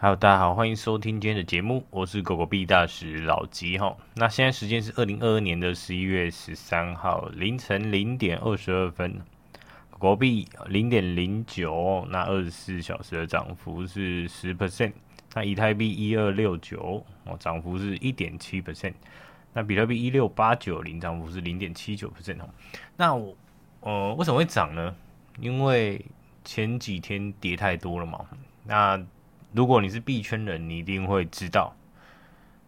好大家好，欢迎收听今天的节目，我是狗狗币大使老吉哈。那现在时间是二零二二年的十一月十三号凌晨零点二十二分，狗狗币零点零九，那二十四小时的涨幅是十 percent。那以太币一二六九哦，涨幅是一点七 percent。那比特币一六八九零，涨幅是零点七九 percent 哦。那我呃为什么会涨呢？因为前几天跌太多了嘛。那如果你是币圈人，你一定会知道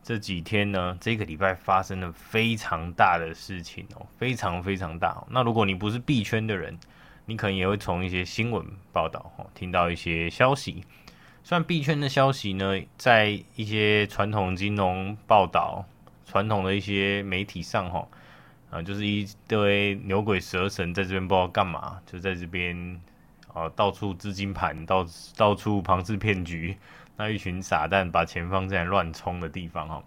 这几天呢，这个礼拜发生了非常大的事情哦，非常非常大。那如果你不是币圈的人，你可能也会从一些新闻报道哦，听到一些消息。虽然币圈的消息呢，在一些传统金融报道、传统的一些媒体上哈，啊，就是一堆牛鬼蛇神在这边不知道干嘛，就在这边。啊，到处资金盘，到到处庞氏骗局，那一群傻蛋把钱放在乱冲的地方哈。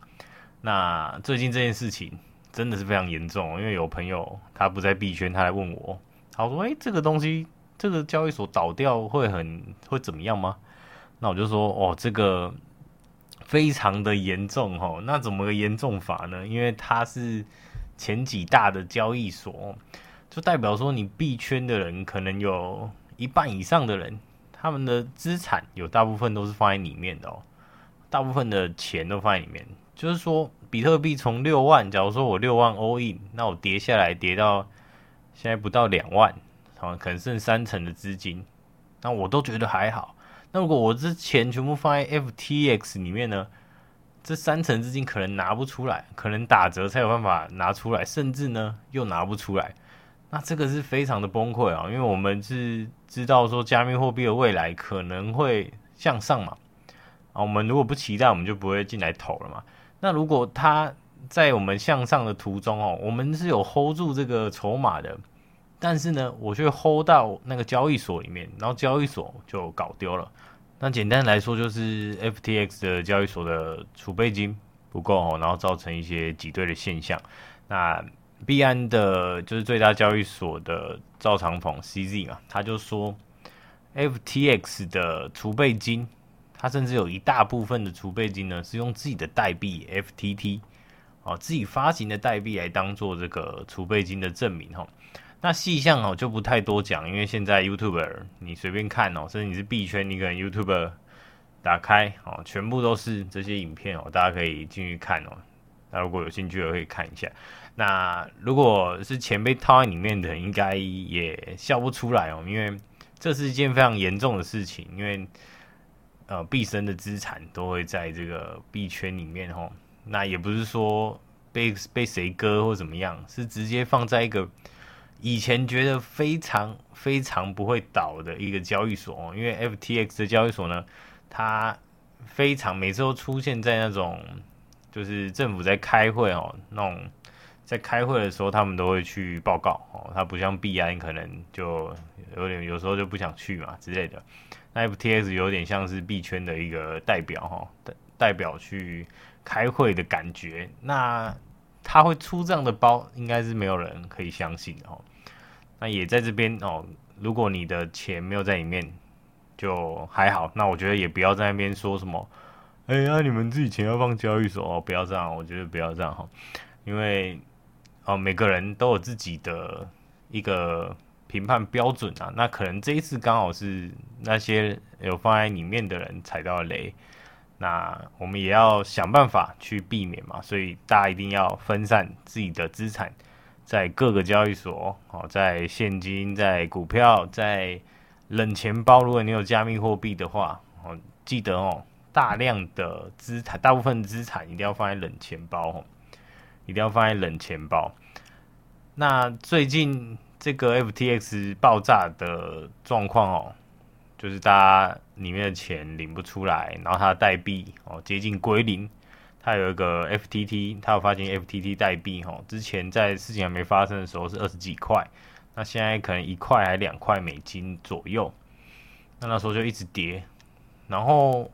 那最近这件事情真的是非常严重，因为有朋友他不在币圈，他来问我，他说：“诶，这个东西，这个交易所倒掉会很会怎么样吗？”那我就说：“哦，这个非常的严重哈。那怎么个严重法呢？因为它是前几大的交易所，就代表说你币圈的人可能有。”一半以上的人，他们的资产有大部分都是放在里面的哦，大部分的钱都放在里面。就是说，比特币从六万，假如说我六万 all in，那我跌下来跌到现在不到两万，可能剩三成的资金，那我都觉得还好。那如果我这钱全部放在 FTX 里面呢？这三成资金可能拿不出来，可能打折才有办法拿出来，甚至呢又拿不出来。那这个是非常的崩溃啊，因为我们是知道说加密货币的未来可能会向上嘛，啊，我们如果不期待，我们就不会进来投了嘛。那如果它在我们向上的途中哦，我们是有 hold 住这个筹码的，但是呢，我却 hold 到那个交易所里面，然后交易所就搞丢了。那简单来说，就是 FTX 的交易所的储备金不够哦，然后造成一些挤兑的现象。那币安的就是最大交易所的赵长鹏 CZ 嘛，他就说，FTX 的储备金，他甚至有一大部分的储备金呢，是用自己的代币 FTT 哦，自己发行的代币来当做这个储备金的证明哈。那细项哦就不太多讲，因为现在 YouTuber 你随便看哦，甚至你是币圈，你可能 YouTuber 打开哦，全部都是这些影片哦，大家可以进去看哦。那如果有兴趣的可以看一下。那如果是钱被套在里面的，应该也笑不出来哦，因为这是一件非常严重的事情。因为呃，毕生的资产都会在这个币圈里面哦。那也不是说被被谁割或怎么样，是直接放在一个以前觉得非常非常不会倒的一个交易所哦。因为 FTX 的交易所呢，它非常每次都出现在那种。就是政府在开会哦，那种在开会的时候，他们都会去报告哦。他不像币安，可能就有点有时候就不想去嘛之类的。那 FTX 有点像是币圈的一个代表哈，代代表去开会的感觉。那他会出这样的包，应该是没有人可以相信哦。那也在这边哦，如果你的钱没有在里面，就还好。那我觉得也不要在那边说什么。哎呀，你们自己钱要放交易所哦，不要这样，我觉得不要这样哈，因为哦，每个人都有自己的一个评判标准啊。那可能这一次刚好是那些有放在里面的人踩到雷，那我们也要想办法去避免嘛。所以大家一定要分散自己的资产，在各个交易所哦，在现金、在股票、在冷钱包。如果你有加密货币的话哦，记得哦。大量的资产，大部分资产一定要放在冷钱包哦，一定要放在冷钱包。那最近这个 FTX 爆炸的状况哦，就是大家里面的钱领不出来，然后它的代币哦接近归零。它有一个 FTT，它有发行 FTT 代币哦，之前在事情还没发生的时候是二十几块，那现在可能一块还两块美金左右。那那时候就一直跌，然后。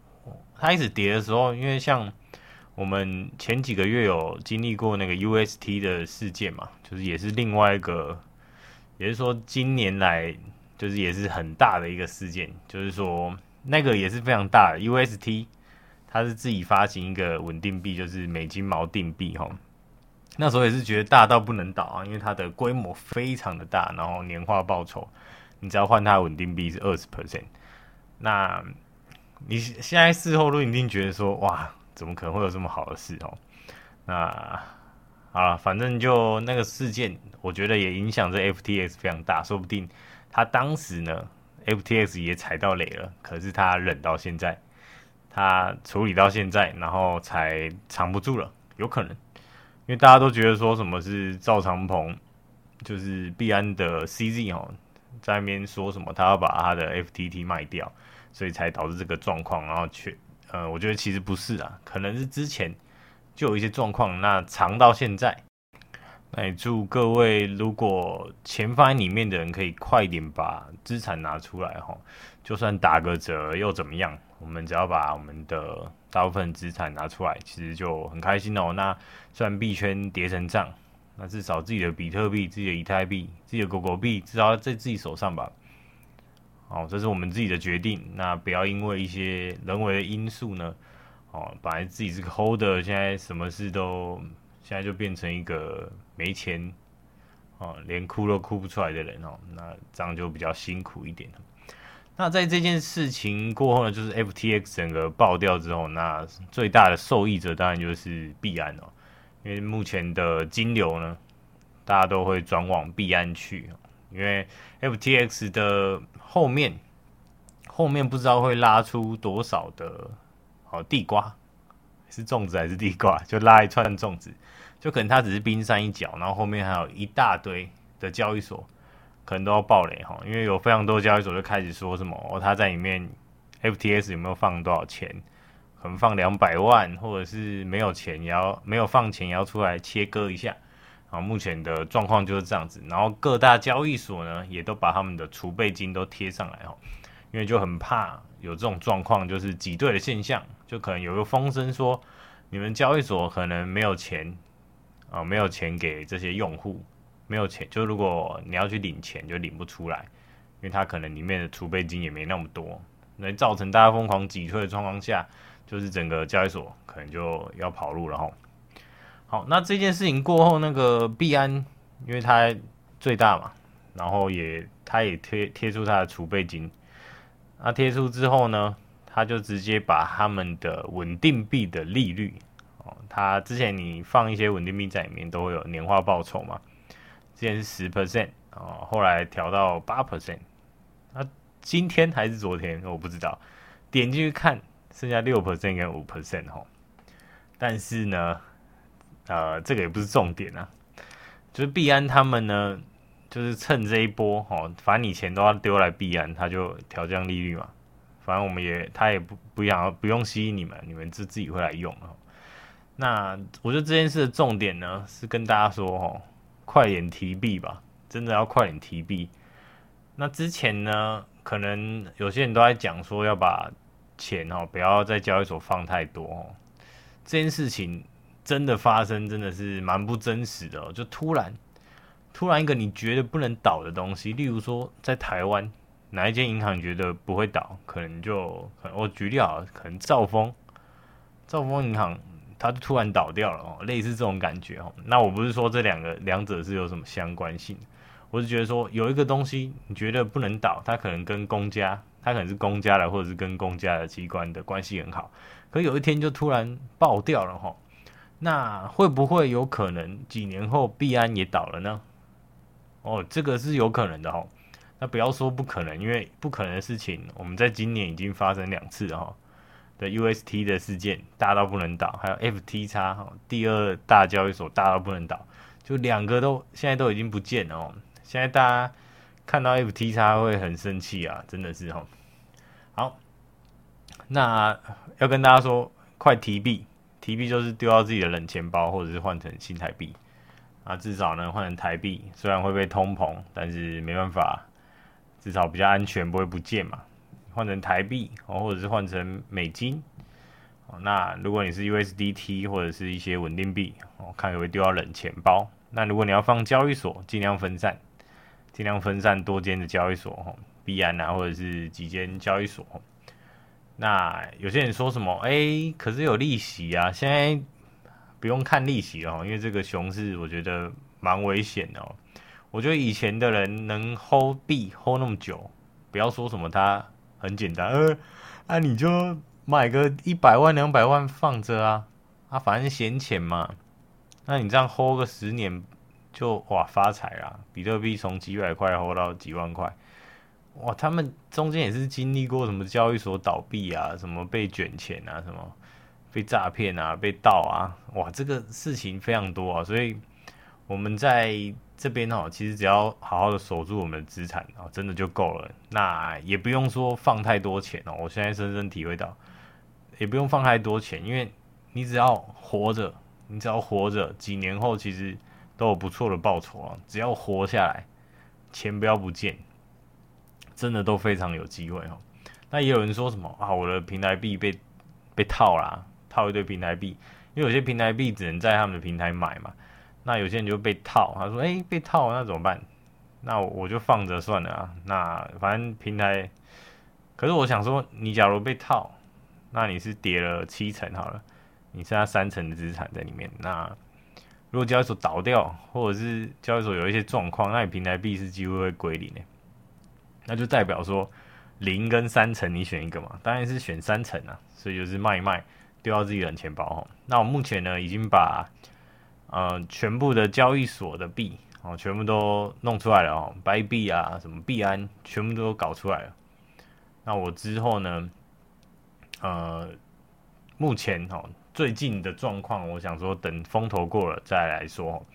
它一直跌的时候，因为像我们前几个月有经历过那个 UST 的事件嘛，就是也是另外一个，也是说今年来就是也是很大的一个事件，就是说那个也是非常大的 UST 它是自己发行一个稳定币，就是美金锚定币哈。那时候也是觉得大到不能倒啊，因为它的规模非常的大，然后年化报酬，你只要换它稳定币是二十 percent。那你现在事后都一定觉得说，哇，怎么可能会有这么好的事哦？那好了，反正就那个事件，我觉得也影响这 FTX 非常大，说不定他当时呢，FTX 也踩到雷了，可是他忍到现在，他处理到现在，然后才藏不住了，有可能，因为大家都觉得说什么是赵长鹏，就是币安的 CZ 哦，在那边说什么他要把他的 FTT 卖掉。所以才导致这个状况，然后却，呃，我觉得其实不是啊，可能是之前就有一些状况，那藏到现在。那也祝各位如果钱放在里面的人可以快点把资产拿出来哈，就算打个折又怎么样？我们只要把我们的大部分资产拿出来，其实就很开心哦。那虽然币圈跌成这样，那至少自己的比特币、自己的以太币、自己的狗狗币，至少在自己手上吧。哦，这是我们自己的决定。那不要因为一些人为的因素呢，哦，本来自己是个 holder，现在什么事都，现在就变成一个没钱，哦，连哭都哭不出来的人哦。那这样就比较辛苦一点。那在这件事情过后呢，就是 FTX 整个爆掉之后，那最大的受益者当然就是币安哦，因为目前的金流呢，大家都会转往币安去。因为 FTX 的后面，后面不知道会拉出多少的哦地瓜，是粽子还是地瓜？就拉一串粽子，就可能它只是冰山一角，然后后面还有一大堆的交易所，可能都要爆雷哈。因为有非常多交易所就开始说什么哦，他在里面 FTX 有没有放多少钱？可能放两百万，或者是没有钱也要没有放钱也要出来切割一下。啊，目前的状况就是这样子，然后各大交易所呢，也都把他们的储备金都贴上来哦，因为就很怕有这种状况，就是挤兑的现象，就可能有个风声说，你们交易所可能没有钱，啊，没有钱给这些用户，没有钱，就如果你要去领钱，就领不出来，因为它可能里面的储备金也没那么多，那造成大家疯狂挤兑的状况下，就是整个交易所可能就要跑路了哈。好，那这件事情过后，那个币安，因为它最大嘛，然后也它也贴贴出它的储备金，那贴出之后呢，它就直接把他们的稳定币的利率，哦，他之前你放一些稳定币在里面都会有年化报酬嘛，之前是十 percent 哦，后来调到八 percent，那今天还是昨天我不知道，点进去看剩下六 percent 跟五 percent 哈，但是呢。呃，这个也不是重点啊，就是币安他们呢，就是趁这一波哦，反正你钱都要丢来币安，他就调降利率嘛。反正我们也他也不不想不用吸引你们，你们自自己会来用哦。那我觉得这件事的重点呢，是跟大家说哦，快点提币吧，真的要快点提币。那之前呢，可能有些人都在讲说要把钱哦，不要在交易所放太多哦，这件事情。真的发生真的是蛮不真实的哦，就突然突然一个你觉得不能倒的东西，例如说在台湾哪一间银行觉得不会倒，可能就我举例好了，可能兆丰兆丰银行它就突然倒掉了哦，类似这种感觉哦。那我不是说这两个两者是有什么相关性，我是觉得说有一个东西你觉得不能倒，它可能跟公家，它可能是公家的或者是跟公家的机关的关系很好，可有一天就突然爆掉了哈。那会不会有可能几年后币安也倒了呢？哦，这个是有可能的哈。那不要说不可能，因为不可能的事情，我们在今年已经发生两次了哈。的 UST 的事件大到不能倒，还有 FTX 哈，第二大交易所大到不能倒，就两个都现在都已经不见了哦。现在大家看到 FT 叉会很生气啊，真的是哈。好，那要跟大家说，快提币。提币就是丢到自己的冷钱包，或者是换成新台币啊，至少呢换成台币，虽然会被通膨，但是没办法，至少比较安全，不会不见嘛。换成台币哦，或者是换成美金哦。那如果你是 USDT 或者是一些稳定币，我看可不可以丢到冷钱包。那如果你要放交易所，尽量分散，尽量分散多间的交易所哦，币安啊，或者是几间交易所。那有些人说什么？哎、可是有利息啊，现在不用看利息哦，因为这个熊市我觉得蛮危险的哦。我觉得以前的人能 hold 币 hold 那么久，不要说什么它很简单，呃，啊你就买个一百万两百万放着啊，啊反正闲钱嘛，那你这样 hold 个十年就哇发财啦，比特币从几百块火到几万块。哇，他们中间也是经历过什么交易所倒闭啊，什么被卷钱啊，什么被诈骗啊，被盗啊，哇，这个事情非常多啊，所以我们在这边哦，其实只要好好的守住我们的资产啊，真的就够了。那也不用说放太多钱哦，我现在深深体会到，也不用放太多钱，因为你只要活着，你只要活着，几年后其实都有不错的报酬啊，只要活下来，钱不要不见。真的都非常有机会哦。那也有人说什么啊？我的平台币被被套啦，套一堆平台币，因为有些平台币只能在他们的平台买嘛。那有些人就被套，他说：“诶，被套，那怎么办？”那我就放着算了啊。那反正平台，可是我想说，你假如被套，那你是跌了七成好了，你剩下三成的资产在里面。那如果交易所倒掉，或者是交易所有一些状况，那你平台币是几乎会归零的。那就代表说，零跟三层你选一个嘛？当然是选三层啊，所以就是卖一卖，丢到自己的钱包哦。那我目前呢，已经把呃全部的交易所的币哦，全部都弄出来了哦白币啊，什么币安，全部都搞出来了。那我之后呢，呃，目前哦最近的状况，我想说等风头过了再来说。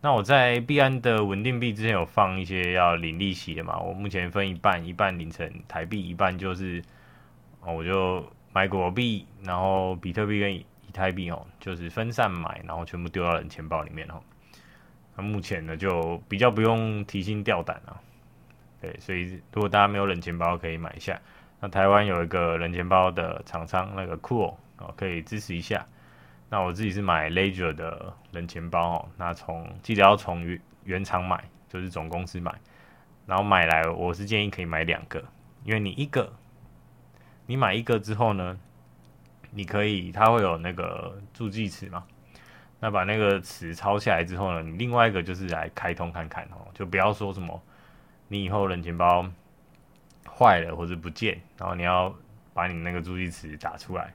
那我在币安的稳定币之前有放一些要领利息的嘛，我目前分一半，一半领成台币，一半就是，哦，我就买国币，然后比特币跟以太币哦，就是分散买，然后全部丢到冷钱包里面哦。那目前呢就比较不用提心吊胆啊，对，所以如果大家没有冷钱包可以买一下，那台湾有一个冷钱包的厂商那个 Cool 哦，可以支持一下。那我自己是买 Ledger 的冷钱包哦，那从记得要从原原厂买，就是总公司买，然后买来我是建议可以买两个，因为你一个，你买一个之后呢，你可以它会有那个助记词嘛，那把那个词抄下来之后呢，你另外一个就是来开通看看哦，就不要说什么你以后冷钱包坏了或者不见，然后你要把你那个助记词打出来。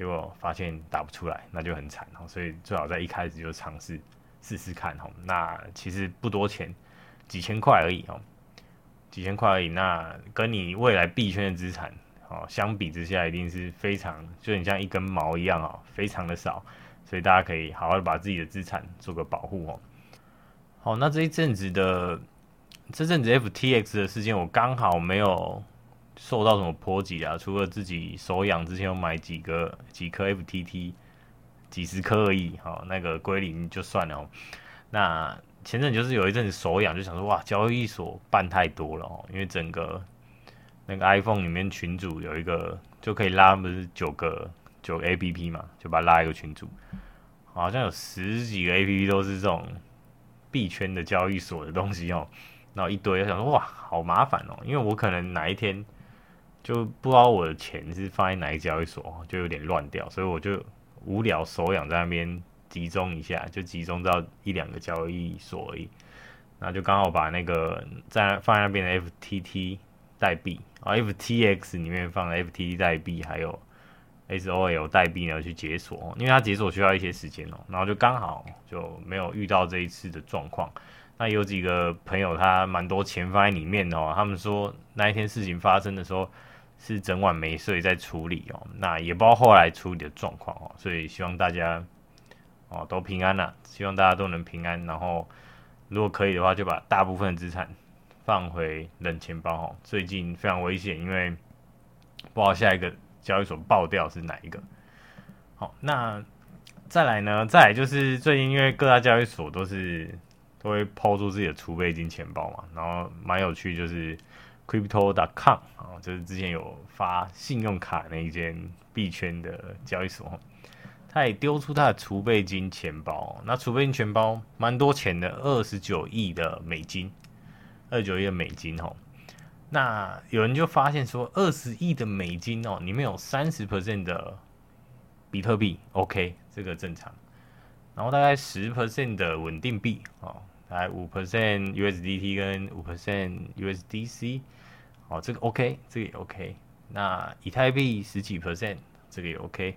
结果发现打不出来，那就很惨哦。所以最好在一开始就尝试试试看哦。那其实不多钱，几千块而已哦，几千块而已。那跟你未来币圈的资产哦相比之下，一定是非常就很像一根毛一样哦，非常的少。所以大家可以好好的把自己的资产做个保护哦。好，那这一阵子的这阵子 FTX 的事件，我刚好没有。受到什么波及啊？除了自己手痒，之前有买几个几颗 FTT，几十颗而已，好，那个归零就算了哦。那前阵就是有一阵子手痒，就想说哇，交易所办太多了哦，因为整个那个 iPhone 里面群组有一个就可以拉，不是九个九个 APP 嘛，就把它拉一个群组，好像有十几个 APP 都是这种币圈的交易所的东西哦，然后一堆，我想说哇，好麻烦哦，因为我可能哪一天。就不知道我的钱是放在哪一交易所，就有点乱掉，所以我就无聊手痒在那边集中一下，就集中到一两个交易所而已。那就刚好把那个在放在那边的 FTT 代币啊，FTX 里面放的 FTT 代币，还有 SOL 代币呢去解锁，因为它解锁需要一些时间哦。然后就刚好就没有遇到这一次的状况。那有几个朋友他蛮多钱放在里面哦，他们说那一天事情发生的时候。是整晚没睡在处理哦，那也不知道后来处理的状况哦，所以希望大家哦都平安呐，希望大家都能平安。然后如果可以的话，就把大部分资产放回冷钱包哦。最近非常危险，因为不知道下一个交易所爆掉是哪一个。好，那再来呢？再来就是最近因为各大交易所都是都会抛出自己的储备金钱包嘛，然后蛮有趣就是。Crypto.com 啊，就是之前有发信用卡那一间币圈的交易所，他也丢出他的储备金钱包。那储备金钱包蛮多钱的，二十九亿的美金，二十九亿的美金哦。那有人就发现说，二十亿的美金哦，里面有三十 percent 的比特币，OK，这个正常。然后大概十 percent 的稳定币哦，来五 percent USDT 跟五 percent USDC，哦，这个 OK，这个也 OK。那以太币十几 percent，这个也 OK。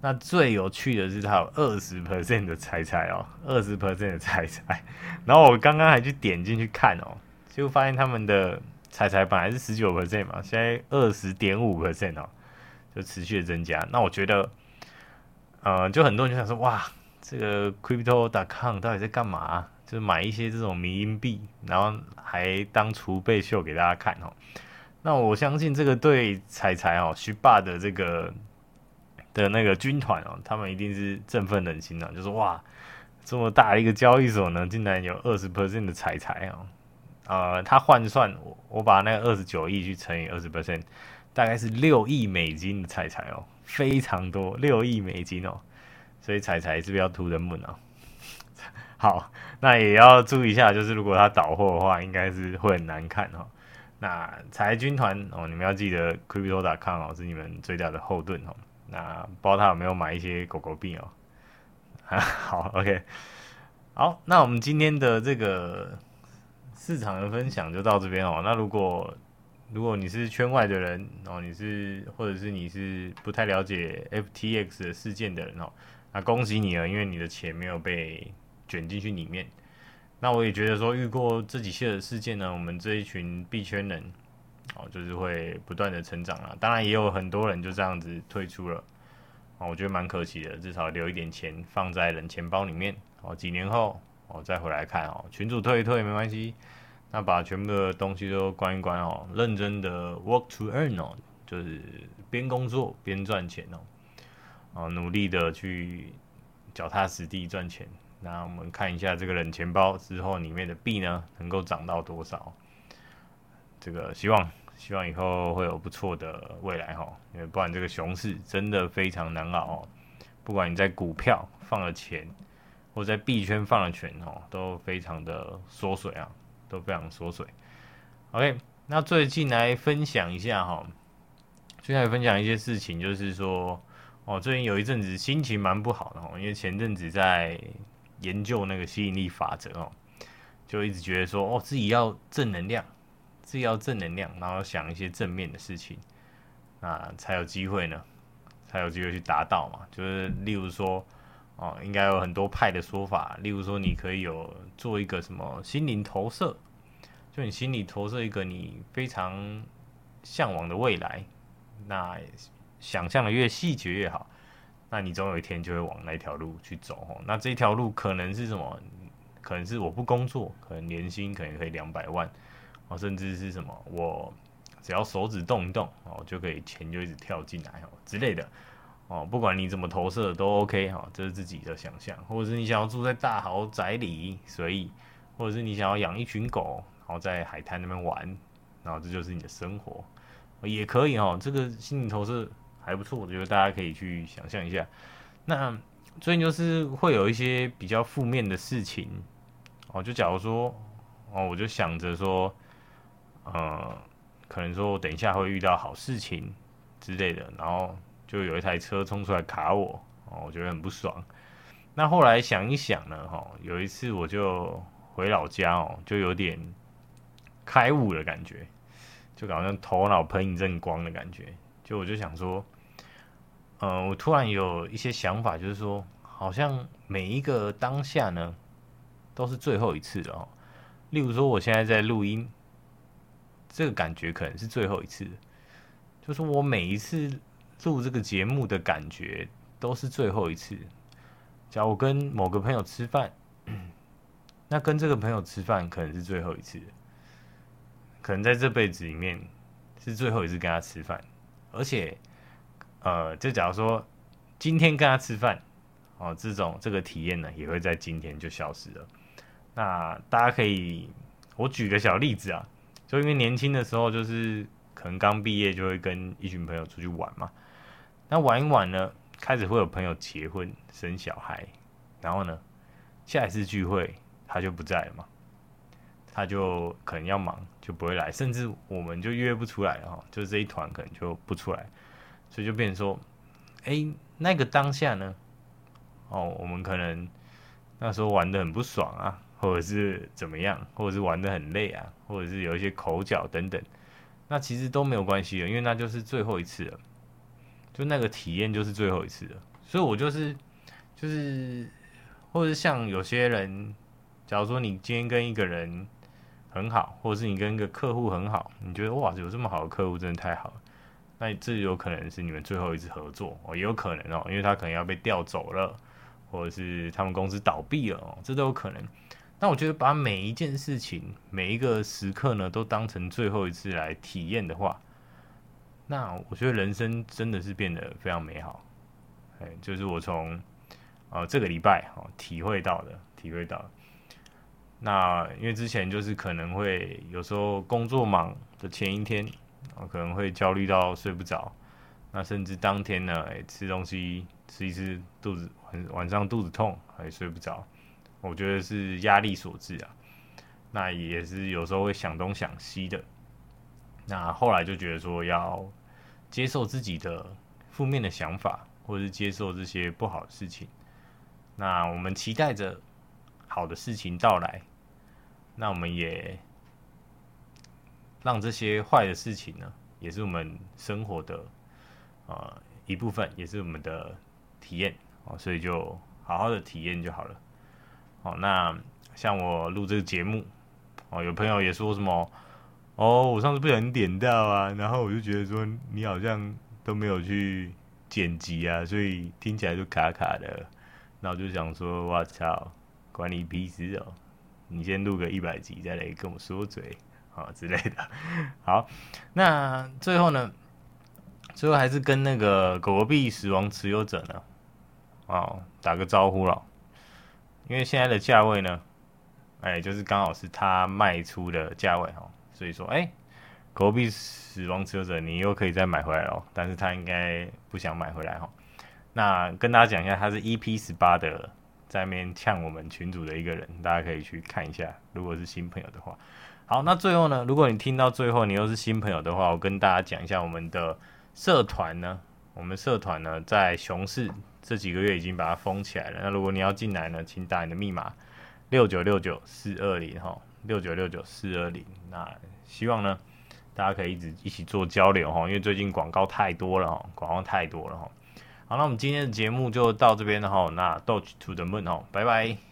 那最有趣的是它有二十 percent 的猜猜哦，二十 percent 的猜猜。然后我刚刚还去点进去看哦，就发现他们的。猜猜本来是十九 percent 嘛，现在二十点五 percent 哦，就持续的增加。那我觉得，呃，就很多人就想说，哇，这个 Crypto.com 到底在干嘛？就是买一些这种迷因币，然后还当储备秀给大家看哦。那我相信这个对彩彩哦，Shiba 的这个的那个军团哦，他们一定是振奋人心的，就是哇，这么大一个交易所呢，竟然有二十 percent 的彩彩哦。呃，他换算我我把那个二十九亿去乘以二十 percent，大概是六亿美金的彩彩哦，非常多，六亿美金哦，所以彩彩是不是要图人们啊？好，那也要注意一下，就是如果他倒货的话，应该是会很难看哦。那财军团哦，你们要记得 Crypto.com 哦是你们最大的后盾哦。那不知道他有没有买一些狗狗币哦？好，OK，好，那我们今天的这个。市场的分享就到这边哦。那如果如果你是圈外的人哦，你是或者是你是不太了解 FTX 的事件的人哦，那恭喜你了，因为你的钱没有被卷进去里面。那我也觉得说，遇过这几些的事件呢，我们这一群币圈人哦，就是会不断的成长了。当然也有很多人就这样子退出了哦，我觉得蛮可惜的。至少留一点钱放在冷钱包里面哦，几年后。哦，再回来看哦，群主退一退没关系，那把全部的东西都关一关哦，认真的 work to earn 哦，就是边工作边赚钱哦，哦，努力的去脚踏实地赚钱。那我们看一下这个冷钱包之后里面的币呢，能够涨到多少？这个希望希望以后会有不错的未来哈，因为不然这个熊市真的非常难熬哦，不管你在股票放了钱。或在币圈放了钱哦，都非常的缩水啊，都非常缩水。OK，那最近来分享一下哈，最近来分享一些事情，就是说哦，最近有一阵子心情蛮不好的哦，因为前阵子在研究那个吸引力法则哦，就一直觉得说哦，自己要正能量，自己要正能量，然后想一些正面的事情，那才有机会呢，才有机会去达到嘛，就是例如说。哦，应该有很多派的说法，例如说，你可以有做一个什么心灵投射，就你心里投射一个你非常向往的未来，那想象的越细节越好，那你总有一天就会往那条路去走。哦，那这条路可能是什么？可能是我不工作，可能年薪可能可以两百万，哦，甚至是什么？我只要手指动一动，哦，就可以钱就一直跳进来，哦之类的。哦，不管你怎么投射都 OK 哈，这是自己的想象，或者是你想要住在大豪宅里随意，或者是你想要养一群狗，然后在海滩那边玩，然后这就是你的生活，也可以哦。这个心理投射还不错，我觉得大家可以去想象一下。那最近就是会有一些比较负面的事情哦，就假如说哦，我就想着说，呃，可能说我等一下会遇到好事情之类的，然后。就有一台车冲出来卡我，哦，我觉得很不爽。那后来想一想呢，哈，有一次我就回老家哦，就有点开悟的感觉，就好像头脑喷一阵光的感觉。就我就想说，呃，我突然有一些想法，就是说，好像每一个当下呢，都是最后一次哦。例如说，我现在在录音，这个感觉可能是最后一次，就是我每一次。录这个节目的感觉都是最后一次。假如我跟某个朋友吃饭，那跟这个朋友吃饭可能是最后一次，可能在这辈子里面是最后一次跟他吃饭。而且，呃，就假如说今天跟他吃饭，哦，这种这个体验呢，也会在今天就消失了。那大家可以，我举个小例子啊，就因为年轻的时候，就是可能刚毕业就会跟一群朋友出去玩嘛。那玩一玩呢，开始会有朋友结婚生小孩，然后呢，下一次聚会他就不在了嘛。他就可能要忙，就不会来，甚至我们就约不出来了哈，就这一团可能就不出来，所以就变成说，哎、那个当下呢，哦，我们可能那时候玩得很不爽啊，或者是怎么样，或者是玩得很累啊，或者是有一些口角等等，那其实都没有关系的，因为那就是最后一次了，就那个体验就是最后一次了，所以我就是就是，或者是像有些人。假如说你今天跟一个人很好，或者是你跟一个客户很好，你觉得哇，有这么好的客户真的太好了，那这有可能是你们最后一次合作哦，也有可能哦，因为他可能要被调走了，或者是他们公司倒闭了哦，这都有可能。那我觉得把每一件事情、每一个时刻呢，都当成最后一次来体验的话，那我觉得人生真的是变得非常美好。哎，就是我从呃这个礼拜哦体会到的，体会到。那因为之前就是可能会有时候工作忙的前一天，可能会焦虑到睡不着，那甚至当天呢，哎，吃东西吃一吃，肚子晚晚上肚子痛，还睡不着，我觉得是压力所致啊。那也是有时候会想东想西的。那后来就觉得说要接受自己的负面的想法，或者是接受这些不好的事情。那我们期待着好的事情到来。那我们也让这些坏的事情呢，也是我们生活的呃一部分，也是我们的体验哦，所以就好好的体验就好了。哦，那像我录这个节目哦，有朋友也说什么哦，我上次不小心点到啊，然后我就觉得说你好像都没有去剪辑啊，所以听起来就卡卡的。那我就想说，我操，关你屁事哦！你先录个一百集，再来跟我说嘴啊之类的。好，那最后呢，最后还是跟那个狗币死亡持有者呢，哦，打个招呼了。因为现在的价位呢，哎，就是刚好是他卖出的价位哈，所以说，哎，狗币死亡持有者，你又可以再买回来了。但是他应该不想买回来哈。那跟大家讲一下，他是 EP 十八的。在面呛我们群主的一个人，大家可以去看一下。如果是新朋友的话，好，那最后呢，如果你听到最后，你又是新朋友的话，我跟大家讲一下我们的社团呢。我们社团呢，在熊市这几个月已经把它封起来了。那如果你要进来呢，请打你的密码六九六九四二零哈，六九六九四二零。那希望呢，大家可以一直一起做交流哈，因为最近广告太多了哈，广告太多了哈。好，那我们今天的节目就到这边了哈。那 Doge to the Moon 哦，拜拜。